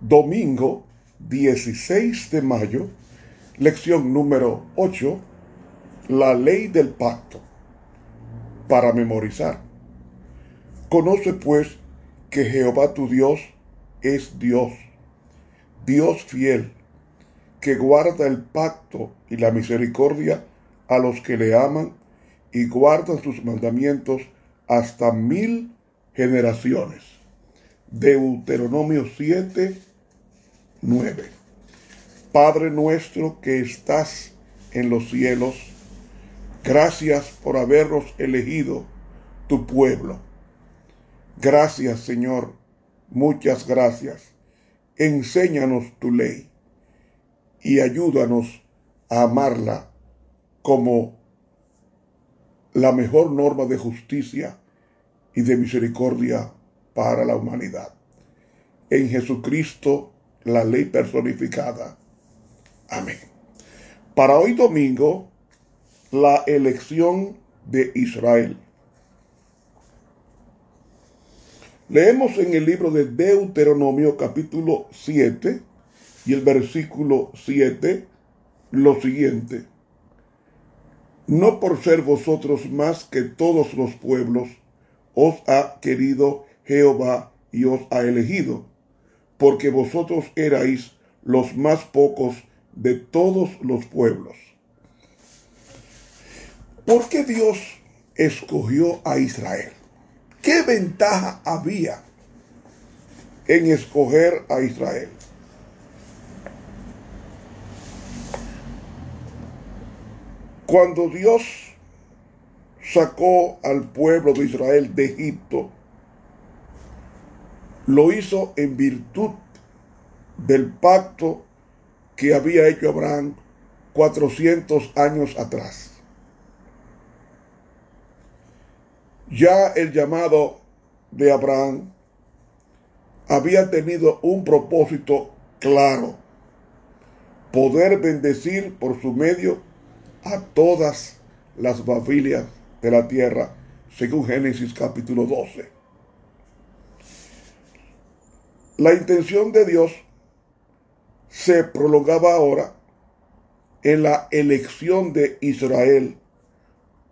Domingo 16 de mayo, lección número 8, la ley del pacto. Para memorizar. Conoce pues que Jehová tu Dios es Dios, Dios fiel, que guarda el pacto y la misericordia a los que le aman y guarda sus mandamientos hasta mil generaciones. Deuteronomio 7, 9. Padre nuestro que estás en los cielos, gracias por habernos elegido tu pueblo. Gracias Señor, muchas gracias. Enséñanos tu ley y ayúdanos a amarla como la mejor norma de justicia y de misericordia para la humanidad. En Jesucristo, la ley personificada. Amén. Para hoy domingo, la elección de Israel. Leemos en el libro de Deuteronomio capítulo 7 y el versículo 7 lo siguiente no por ser vosotros más que todos los pueblos, os ha querido Jehová y os ha elegido, porque vosotros erais los más pocos de todos los pueblos. ¿Por qué Dios escogió a Israel? ¿Qué ventaja había en escoger a Israel? Cuando Dios sacó al pueblo de Israel de Egipto, lo hizo en virtud del pacto que había hecho Abraham 400 años atrás. Ya el llamado de Abraham había tenido un propósito claro, poder bendecir por su medio a todas las familias de la tierra, según Génesis capítulo 12. La intención de Dios se prolongaba ahora en la elección de Israel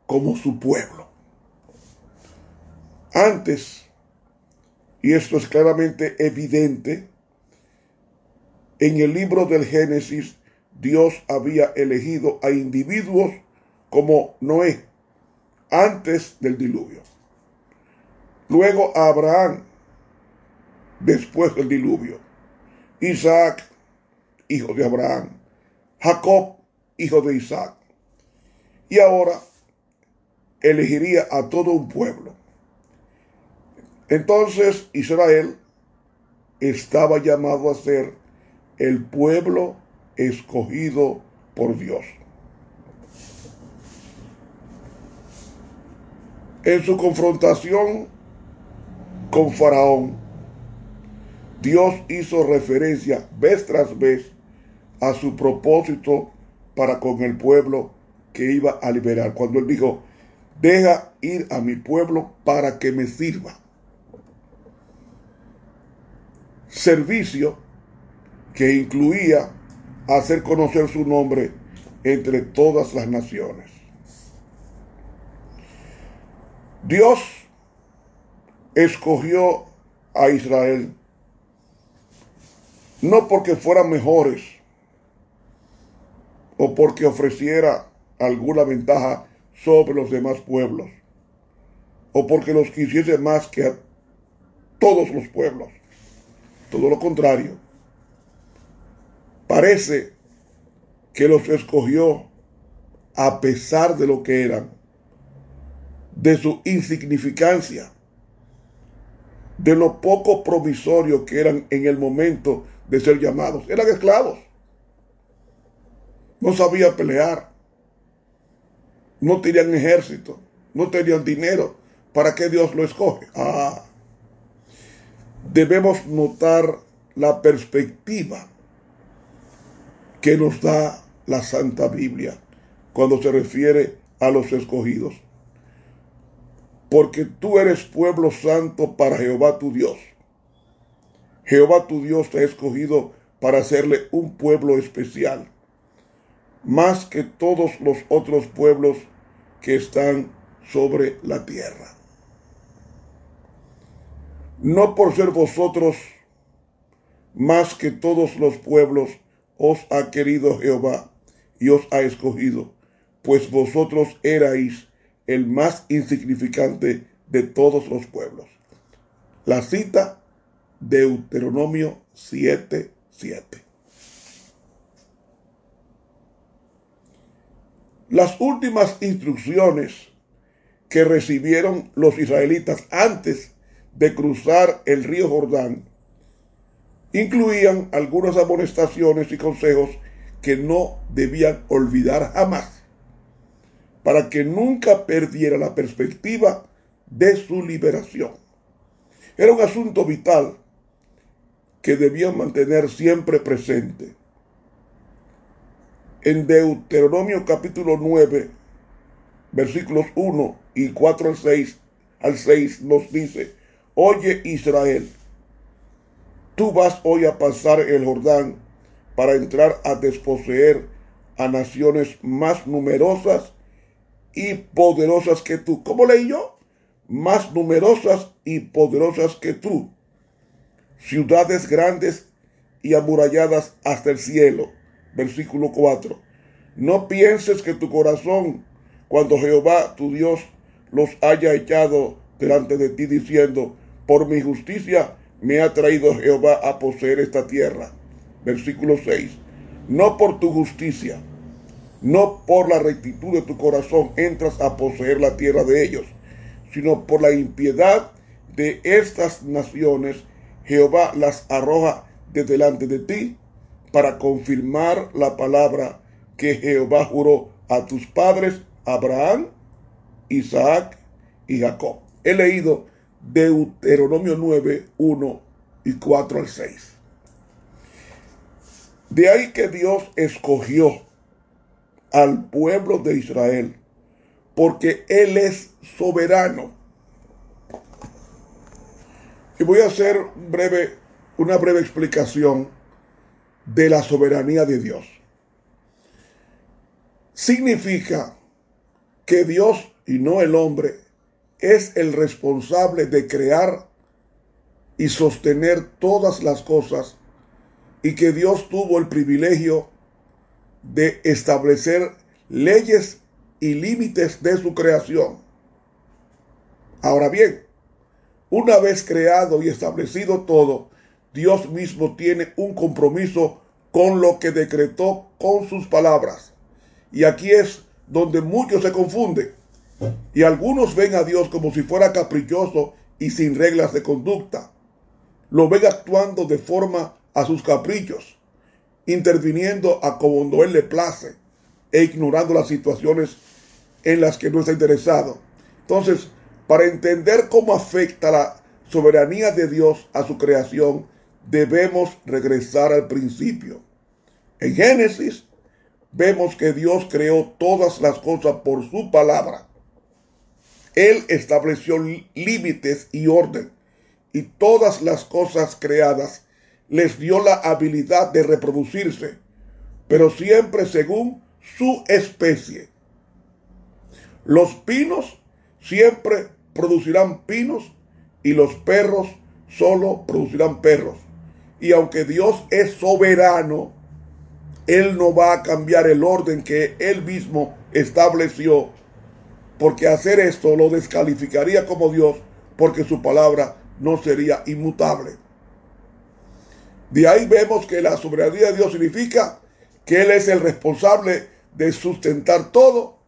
como su pueblo. Antes, y esto es claramente evidente, en el libro del Génesis Dios había elegido a individuos como Noé antes del diluvio. Luego a Abraham después del diluvio. Isaac, hijo de Abraham. Jacob, hijo de Isaac. Y ahora elegiría a todo un pueblo. Entonces Israel estaba llamado a ser el pueblo escogido por Dios. En su confrontación con Faraón, Dios hizo referencia vez tras vez a su propósito para con el pueblo que iba a liberar. Cuando él dijo, deja ir a mi pueblo para que me sirva. Servicio que incluía hacer conocer su nombre entre todas las naciones. Dios escogió a Israel no porque fueran mejores o porque ofreciera alguna ventaja sobre los demás pueblos o porque los quisiese más que a todos los pueblos. Todo lo contrario. Parece que los escogió a pesar de lo que eran, de su insignificancia, de lo poco promisorio que eran en el momento de ser llamados. Eran esclavos. No sabían pelear. No tenían ejército. No tenían dinero. ¿Para qué Dios lo escoge? Ah. Debemos notar la perspectiva que nos da la Santa Biblia cuando se refiere a los escogidos. Porque tú eres pueblo santo para Jehová tu Dios. Jehová tu Dios te ha escogido para hacerle un pueblo especial, más que todos los otros pueblos que están sobre la tierra. No por ser vosotros más que todos los pueblos os ha querido Jehová y os ha escogido, pues vosotros erais el más insignificante de todos los pueblos. La cita Deuteronomio 7, 7. Las últimas instrucciones que recibieron los israelitas antes de cruzar el río Jordán incluían algunas amonestaciones y consejos que no debían olvidar jamás, para que nunca perdiera la perspectiva de su liberación. Era un asunto vital que debían mantener siempre presente. En Deuteronomio capítulo 9, versículos 1 y 4 al 6, al 6 nos dice, Oye Israel, tú vas hoy a pasar el Jordán para entrar a desposeer a naciones más numerosas y poderosas que tú. ¿Cómo leí yo? Más numerosas y poderosas que tú ciudades grandes y amuralladas hasta el cielo. Versículo 4. No pienses que tu corazón, cuando Jehová tu Dios los haya echado delante de ti, diciendo, por mi justicia me ha traído Jehová a poseer esta tierra. Versículo 6. No por tu justicia, no por la rectitud de tu corazón entras a poseer la tierra de ellos, sino por la impiedad de estas naciones Jehová las arroja de delante de ti para confirmar la palabra que Jehová juró a tus padres, Abraham, Isaac y Jacob. He leído Deuteronomio 9, 1 y 4 al 6. De ahí que Dios escogió al pueblo de Israel, porque Él es soberano y voy a hacer breve, una breve explicación de la soberanía de Dios. Significa que Dios y no el hombre es el responsable de crear y sostener todas las cosas y que Dios tuvo el privilegio de establecer leyes y límites de su creación. Ahora bien, una vez creado y establecido todo, Dios mismo tiene un compromiso con lo que decretó con sus palabras. Y aquí es donde muchos se confunden. Y algunos ven a Dios como si fuera caprichoso y sin reglas de conducta. Lo ven actuando de forma a sus caprichos, interviniendo a como Él le place e ignorando las situaciones en las que no está interesado. Entonces, para entender cómo afecta la soberanía de Dios a su creación, debemos regresar al principio. En Génesis vemos que Dios creó todas las cosas por su palabra. Él estableció límites y orden, y todas las cosas creadas les dio la habilidad de reproducirse, pero siempre según su especie. Los pinos siempre producirán pinos y los perros solo producirán perros. Y aunque Dios es soberano, Él no va a cambiar el orden que Él mismo estableció, porque hacer esto lo descalificaría como Dios, porque su palabra no sería inmutable. De ahí vemos que la soberanía de Dios significa que Él es el responsable de sustentar todo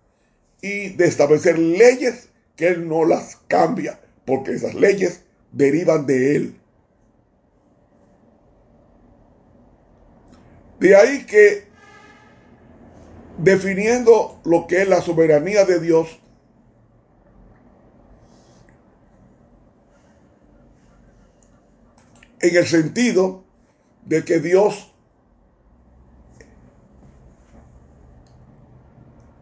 y de establecer leyes que Él no las cambia, porque esas leyes derivan de Él. De ahí que, definiendo lo que es la soberanía de Dios, en el sentido de que Dios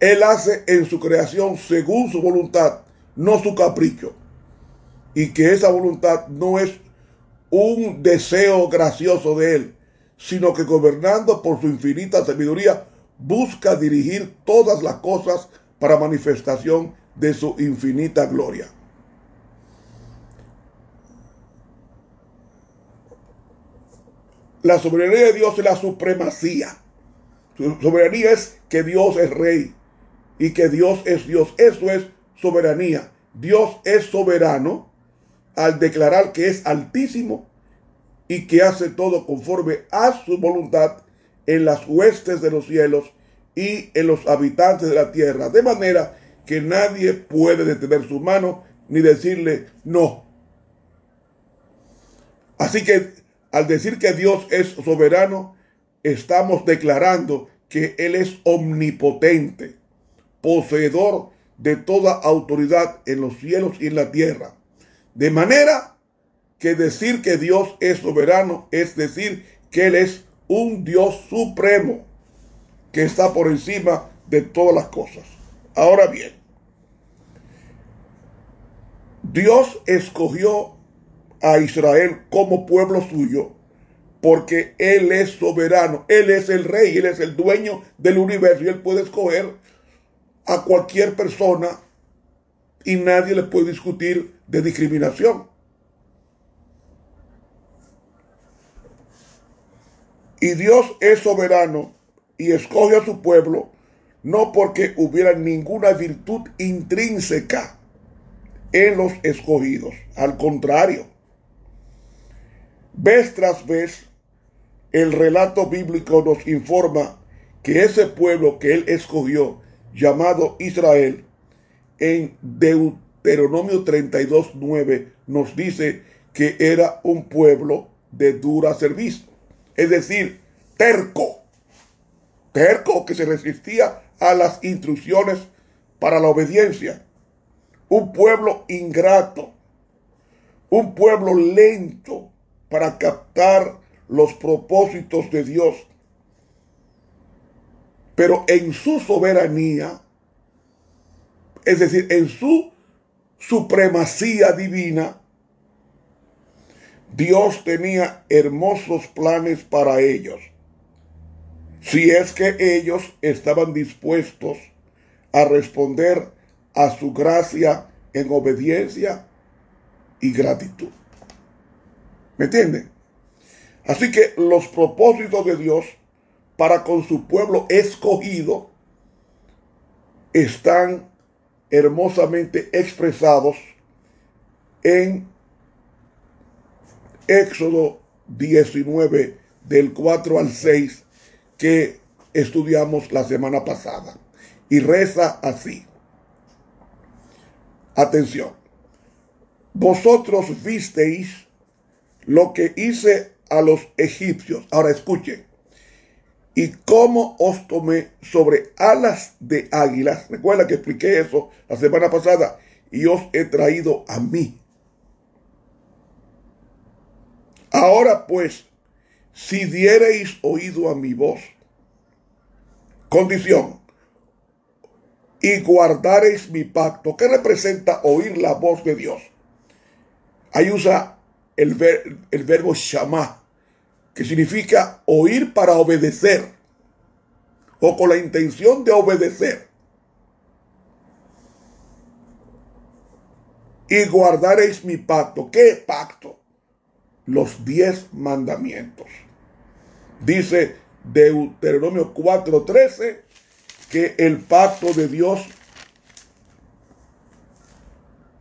Él hace en su creación según su voluntad no su capricho. Y que esa voluntad no es un deseo gracioso de Él, sino que gobernando por su infinita sabiduría, busca dirigir todas las cosas para manifestación de su infinita gloria. La soberanía de Dios es la supremacía. Su soberanía es que Dios es rey y que Dios es Dios. Eso es soberanía. Dios es soberano al declarar que es altísimo y que hace todo conforme a su voluntad en las huestes de los cielos y en los habitantes de la tierra, de manera que nadie puede detener su mano ni decirle no. Así que al decir que Dios es soberano, estamos declarando que Él es omnipotente, poseedor de toda autoridad en los cielos y en la tierra. De manera que decir que Dios es soberano es decir que Él es un Dios supremo que está por encima de todas las cosas. Ahora bien, Dios escogió a Israel como pueblo suyo porque Él es soberano, Él es el rey, Él es el dueño del universo y Él puede escoger a cualquier persona y nadie le puede discutir de discriminación. Y Dios es soberano y escoge a su pueblo no porque hubiera ninguna virtud intrínseca en los escogidos. Al contrario, vez tras vez, el relato bíblico nos informa que ese pueblo que él escogió, llamado Israel, en Deuteronomio 32, 9, nos dice que era un pueblo de dura servicio. Es decir, terco. Terco que se resistía a las instrucciones para la obediencia un pueblo ingrato, un pueblo lento para captar los propósitos de Dios. Pero en su soberanía, es decir, en su supremacía divina, Dios tenía hermosos planes para ellos. Si es que ellos estaban dispuestos a responder a su gracia en obediencia y gratitud. ¿Me entienden? Así que los propósitos de Dios para con su pueblo escogido están hermosamente expresados en Éxodo 19 del 4 al 6 que estudiamos la semana pasada. Y reza así. Atención. Vosotros visteis lo que hice a los egipcios. Ahora escuchen. Y cómo os tomé sobre alas de águilas. Recuerda que expliqué eso la semana pasada. Y os he traído a mí. Ahora pues, si diereis oído a mi voz, condición, y guardaréis mi pacto. ¿Qué representa oír la voz de Dios? Ahí usa el, el verbo shama, que significa oír para obedecer, o con la intención de obedecer. Y guardaréis mi pacto. ¿Qué pacto? Los diez mandamientos. Dice Deuteronomio 4:13 que el pacto de Dios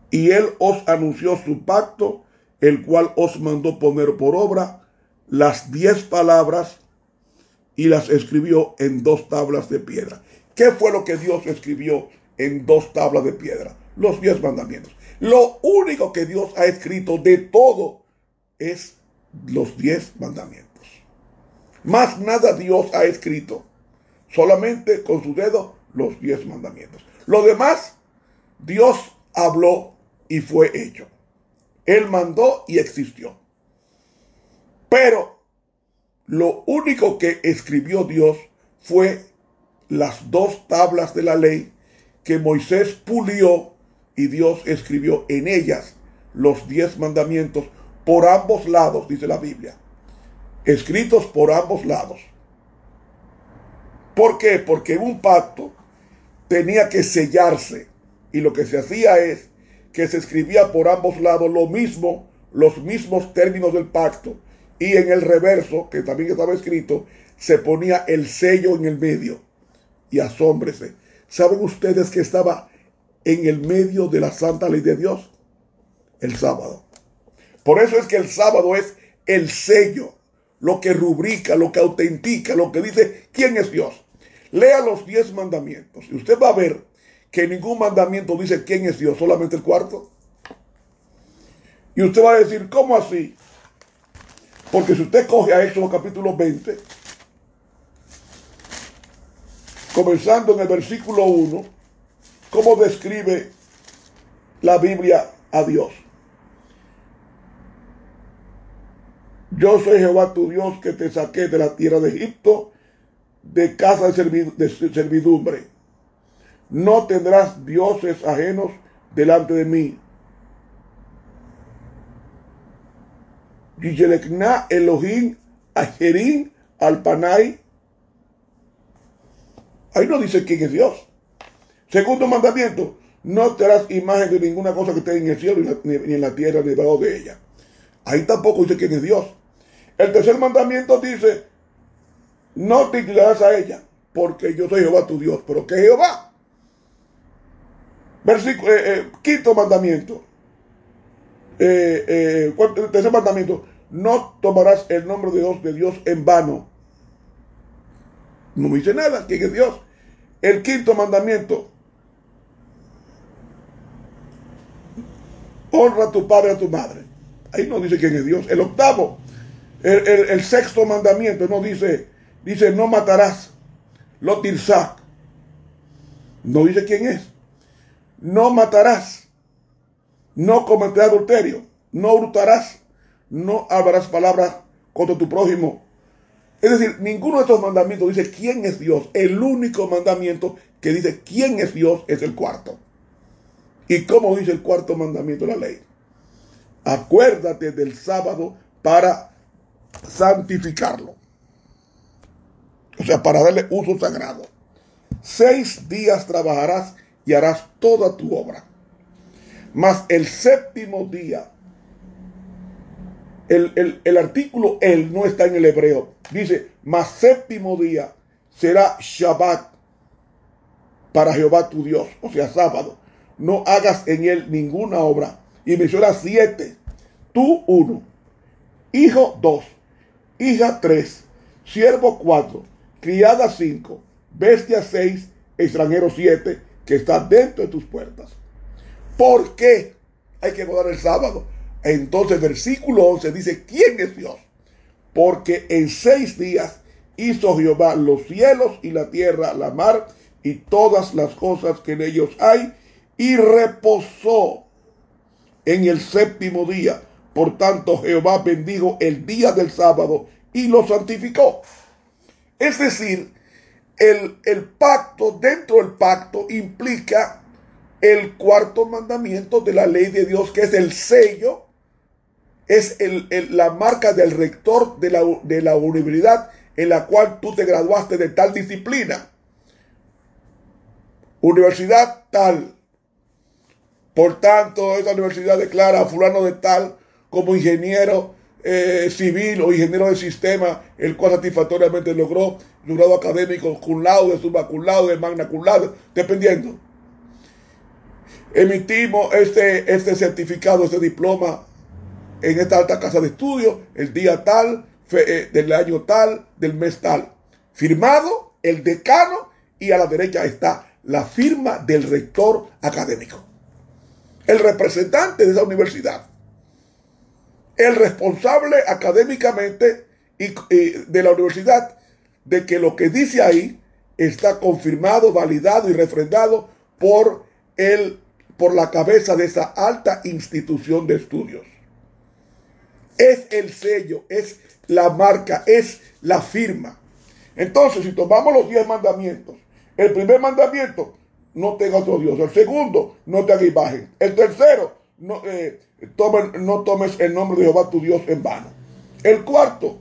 y él os anunció su pacto, el cual os mandó poner por obra las diez palabras y las escribió en dos tablas de piedra. ¿Qué fue lo que Dios escribió en dos tablas de piedra? Los diez mandamientos. Lo único que Dios ha escrito de todo es los diez mandamientos. Más nada Dios ha escrito solamente con su dedo los diez mandamientos. Lo demás, Dios habló y fue hecho. Él mandó y existió. Pero lo único que escribió Dios fue las dos tablas de la ley que Moisés pulió y Dios escribió en ellas los diez mandamientos por ambos lados, dice la Biblia. Escritos por ambos lados. ¿Por qué? Porque un pacto tenía que sellarse y lo que se hacía es que se escribía por ambos lados lo mismo, los mismos términos del pacto y en el reverso, que también estaba escrito, se ponía el sello en el medio. Y asómbrese. ¿Saben ustedes que estaba en el medio de la santa ley de Dios? El sábado. Por eso es que el sábado es el sello, lo que rubrica, lo que autentica, lo que dice quién es Dios. Lea los diez mandamientos y usted va a ver que ningún mandamiento dice quién es Dios, solamente el cuarto. Y usted va a decir, ¿cómo así? Porque si usted coge a Éxodo capítulo 20, comenzando en el versículo 1, ¿cómo describe la Biblia a Dios? Yo soy Jehová tu Dios que te saqué de la tierra de Egipto, de casa de, servidumbre. No tendrás dioses ajenos delante de mí. Yishelekna Elohim Ajerim Alpanay. Ahí no dice quién es Dios. Segundo mandamiento, no te harás imagen de ninguna cosa que esté en el cielo ni, en la tierra ni debajo de ella. Ahí tampoco dice quién es Dios. El tercer mandamiento dice, no te inclinarás a ella, porque yo soy Jehová tu Dios. ¿Pero qué Jehová? Versículo, eh, eh, quinto mandamiento. Eh, tercer mandamiento. No tomarás el nombre de Dios, de Dios en vano. No me dice nada. ¿Quién es Dios? El quinto mandamiento. Honra a tu padre y a tu madre. Ahí no dice quién es Dios. El octavo. El, sexto mandamiento no dice, dice no matarás. Lo No dice quién es. No matarás. No cometerás adulterio. No hurtarás. No hablarás palabras contra tu prójimo. Es decir, ninguno de estos mandamientos dice quién es Dios. El único mandamiento que dice quién es Dios es el cuarto. ¿Y cómo dice el cuarto mandamiento de la ley? Acuérdate del sábado para santificarlo. O sea, para darle uso sagrado. Seis días trabajarás y harás toda tu obra. Mas el séptimo día, el, el artículo el no está en el hebreo. Dice, mas séptimo día será Shabbat para Jehová tu Dios, o sea, sábado. No hagas en él ninguna obra. Y menciona siete. Tú uno. Hijo dos hija 3, siervo 4, criada 5, bestia 6, extranjero 7, que está dentro de tus puertas. ¿Por qué hay que guardar el sábado? Entonces, versículo 11 dice: ¿Quién es Dios? Porque en seis días hizo Jehová los cielos y la tierra, la mar y todas las cosas que en ellos hay, y reposó en el séptimo día. Por tanto, Jehová bendijo el día del sábado y lo santificó. Es decir, el, el, pacto, dentro del pacto, implica el cuarto mandamiento de la ley de Dios, que es el sello, es el, la marca del rector de la, de la universidad en la cual tú te graduaste de tal disciplina. Universidad tal. Por tanto, esa universidad declara a fulano de tal como ingeniero eh, civil o ingeniero de sistema, el cual satisfactoriamente logró un grado académico cum laude, summa cum laude, magna cum dependiendo. Emitimos este, este certificado, este diploma en esta alta casa de estudio, el día tal, eh, del año tal, del mes tal. Firmado el decano y a la derecha está la firma del rector académico. El representante de esa universidad el responsable académicamente y, de la universidad de que lo que dice ahí está confirmado, validado y refrendado por el por la cabeza de esa alta institución de estudios. Es el sello, es la marca, es la firma. Entonces, si tomamos los diez mandamientos, el primer mandamiento, no tenga otro Dios. El segundo, no te haga imagen. El tercero, no, eh, no tomes el nombre de Jehová tu Dios en vano. El cuarto,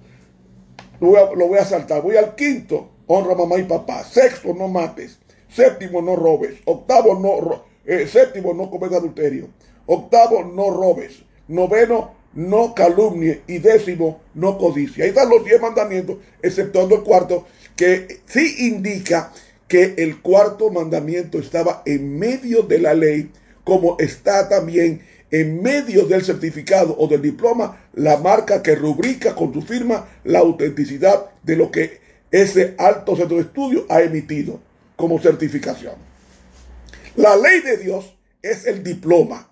lo voy, a, saltar. Voy al quinto, honra mamá y papá. Sexto, no mates. Séptimo, no robes. Octavo, no séptimo, no cometas adulterio. Octavo, no robes. Noveno, no calumnie. Y décimo, no codicia. Ahí están los diez mandamientos, exceptuando el cuarto, que sí indica que el cuarto mandamiento estaba en medio de la ley, como está también en medio del certificado o del diploma la marca que rubrica con su firma la autenticidad de lo que ese alto centro de estudio ha emitido como certificación. La ley de Dios es el diploma.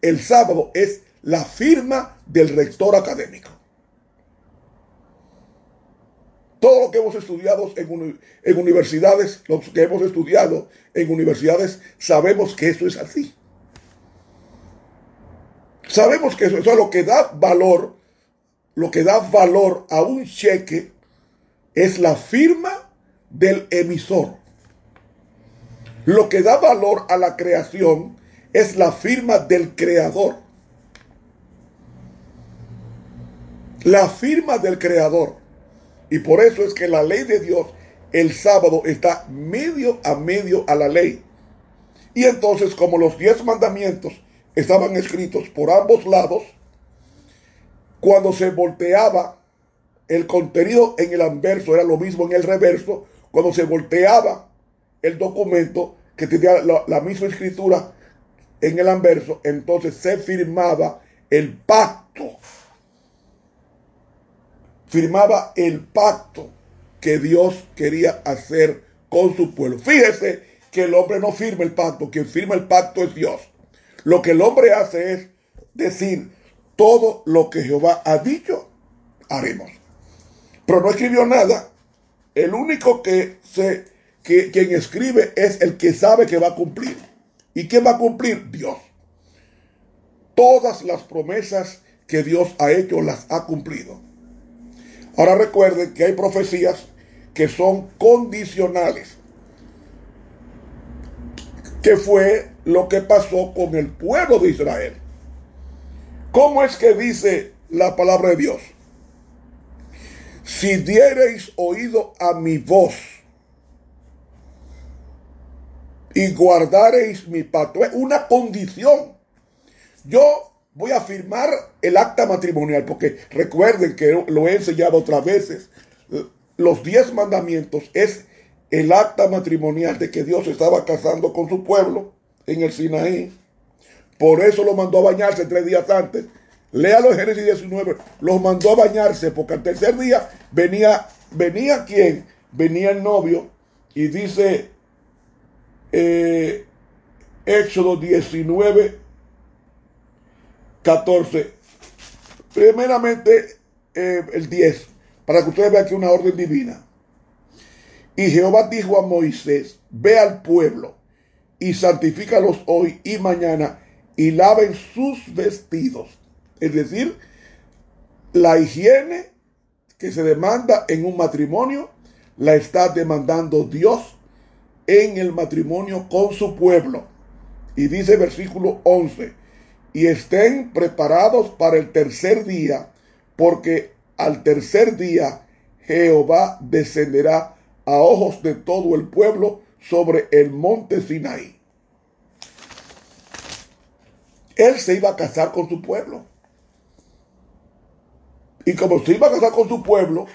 El sábado es la firma del rector académico. Todo lo que hemos estudiado en, universidades, lo que hemos estudiado en universidades, sabemos que eso es así. Sabemos que eso, es lo que da valor, lo que da valor a un cheque es la firma del emisor. Lo que da valor a la creación es la firma del creador. La firma del creador. Y por eso es que la ley de Dios el sábado está medio a medio a la ley. Y entonces como los diez mandamientos estaban escritos por ambos lados, cuando se volteaba el contenido en el anverso, era lo mismo en el reverso, cuando se volteaba el documento que tenía la, misma escritura en el anverso, entonces se firmaba el pacto. Firmaba el pacto que Dios quería hacer con su pueblo. Fíjese que el hombre no firma el pacto, quien firma el pacto es Dios. Lo que el hombre hace es decir, todo lo que Jehová ha dicho, haremos. Pero no escribió nada. El único que se, que, quien escribe es el que sabe que va a cumplir. ¿Y quién va a cumplir? Dios. Todas las promesas que Dios ha hecho las ha cumplido. Ahora recuerden que hay profecías que son condicionales. Que fue lo que pasó con el pueblo de Israel. ¿Cómo es que dice la palabra de Dios? Si diereis oído a mi voz y guardareis mi pacto, es una condición. Yo voy a firmar el acta matrimonial, porque recuerden que lo he enseñado otras veces. Los diez mandamientos es el acta matrimonial de que Dios estaba casando con su pueblo en el Sinaí. Por eso lo mandó a bañarse tres días antes. Léalo en Génesis 19. Los mandó a bañarse porque al tercer día venía, venía quién? Venía el novio y dice eh, Éxodo 19, 14. Primeramente eh, el 10, para que ustedes vean que una orden divina. Y Jehová dijo a Moisés, ve al pueblo y santifícalos hoy y mañana y laven sus vestidos. Es decir, la higiene que se demanda en un matrimonio la está demandando Dios en el matrimonio con su pueblo. Y dice versículo 11, y estén preparados para el tercer día, porque al tercer día Jehová descenderá a ojos de todo el pueblo sobre el monte Sinaí. Él se iba a casar con su pueblo. Y como se iba a casar con su pueblo,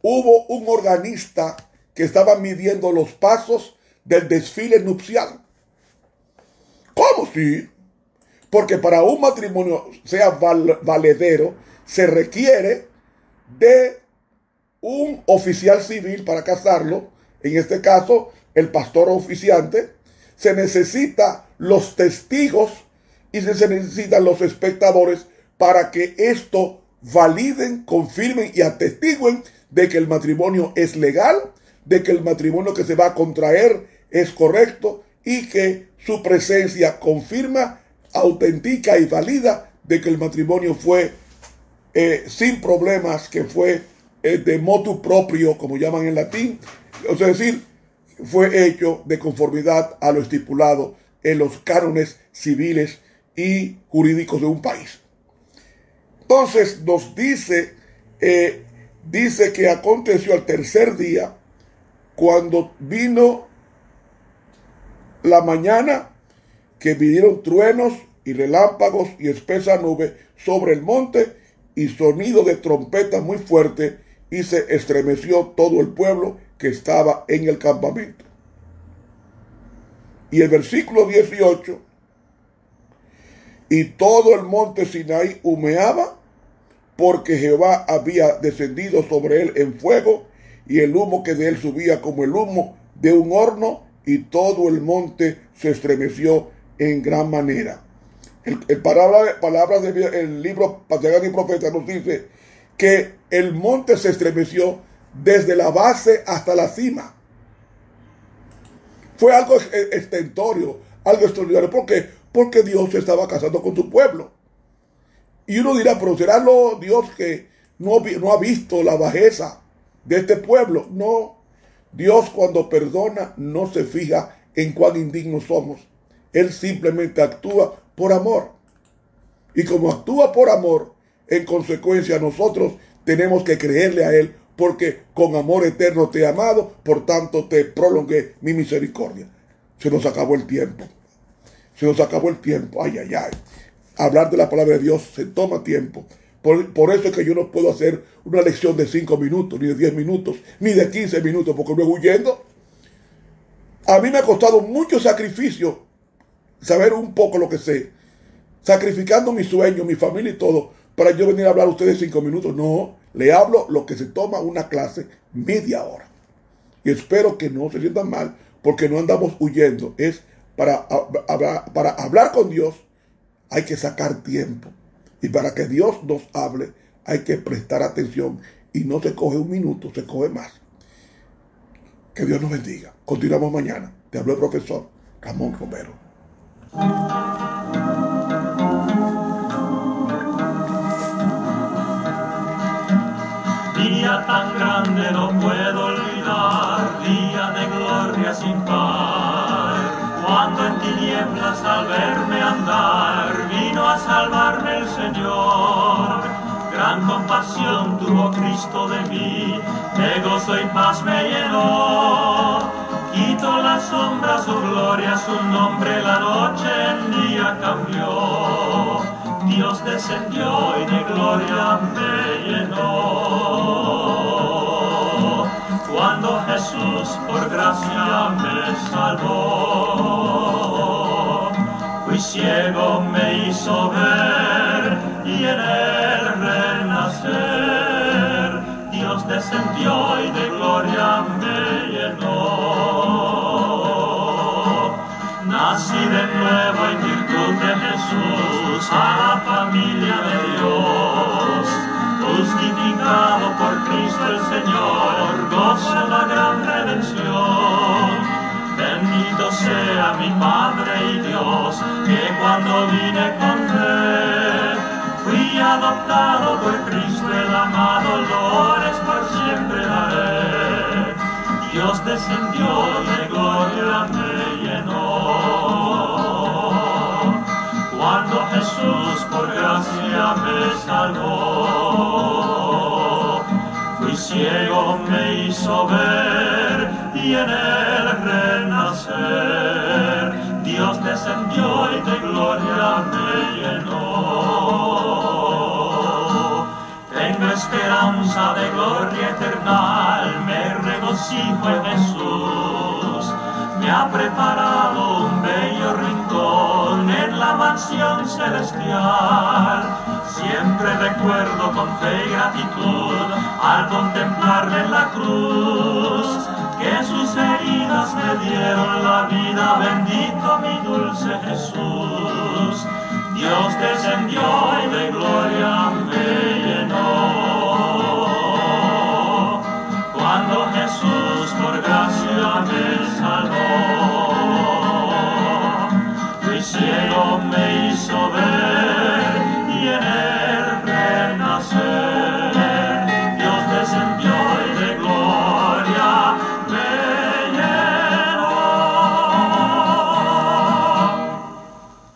hubo un organista que estaba midiendo los pasos del desfile nupcial. ¿Cómo sí? Porque para un matrimonio sea valedero, se requiere de un oficial civil para casarlo, en este caso el pastor oficiante, se necesita los testigos y se necesitan los espectadores para que esto validen, confirmen y atestiguen de que el matrimonio es legal, de que el matrimonio que se va a contraer es correcto y que su presencia confirma, autentica y valida de que el matrimonio fue eh, sin problemas, que fue eh, de motu propio, como llaman en latín, es decir, fue hecho de conformidad a lo estipulado en los cánones civiles y jurídicos de un país. Entonces nos dice, eh, dice que aconteció al tercer día, cuando vino la mañana, que vinieron truenos y relámpagos y espesa nube sobre el monte y sonido de trompeta muy fuerte y se estremeció todo el pueblo que estaba en el campamento. Y el versículo 18, y todo el monte Sinaí humeaba porque Jehová había descendido sobre él en fuego y el humo que de él subía como el humo de un horno y todo el monte se estremeció en gran manera. El, palabra, palabras del libro Patriarca y Profeta nos dice que el monte se estremeció desde la base hasta la cima. Fue algo estentorio, algo extraordinario. ¿Por qué? Porque Dios se estaba casando con su pueblo. Y uno dirá, pero será lo Dios que no, no ha visto la bajeza de este pueblo. No, Dios cuando perdona no se fija en cuán indignos somos. Él simplemente actúa por amor. Y como actúa por amor, en consecuencia nosotros tenemos que creerle a Él porque con amor eterno te he amado, por tanto te prolongué mi misericordia. Se nos acabó el tiempo. Se nos acabó el tiempo. Ay, ay, ay. Hablar de la palabra de Dios se toma tiempo. Por, eso es que yo no puedo hacer una lección de 5 minutos, ni de 10 minutos, ni de 15 minutos, porque me huyendo. A mí me ha costado mucho sacrificio saber un poco lo que sé, sacrificando mi sueño, mi familia y todo, para yo venir a hablar a ustedes cinco minutos. No, le hablo lo que se toma una clase media hora. Y espero que no se sientan mal, porque no andamos huyendo. Es para hablar con Dios, hay que sacar tiempo. Y para que Dios nos hable, hay que prestar atención. Y no se coge un minuto, se coge más. Que Dios nos bendiga. Continuamos mañana. Te habló el profesor Ramón Romero. Día tan grande no puedo olvidar, día de gloria sin par. Tinieblas al verme andar, vino a salvarme el Señor. Gran compasión tuvo Cristo de mí, de gozo y paz me llenó Quito la sombra, su gloria, su nombre, la noche en día cambió. Dios descendió y de gloria me llenó. Cuando Jesús por gracia me salvó, fui ciego, me hizo ver y en él renacer. Dios descendió y de gloria me llenó. Nací de nuevo en virtud de Jesús a la familia de Dios. Justificado por Cristo el Señor, gozo la gran redención. Sea mi Padre y Dios, que cuando vine con fe, fui adoptado por Cristo el amado, dolores por siempre daré. Dios descendió de gloria me llenó. Cuando Jesús por gracia me salvó, fui ciego, me hizo ver y en él renacer. Dios descendió y de gloria me llenó. Tengo esperanza de gloria eterna, me regocijo en Jesús. Me ha preparado un bello rincón en la mansión celestial. Siempre recuerdo con fe y gratitud al contemplarle en la cruz me dieron la vida. Bendito mi dulce Jesús. Dios descendió y de gloria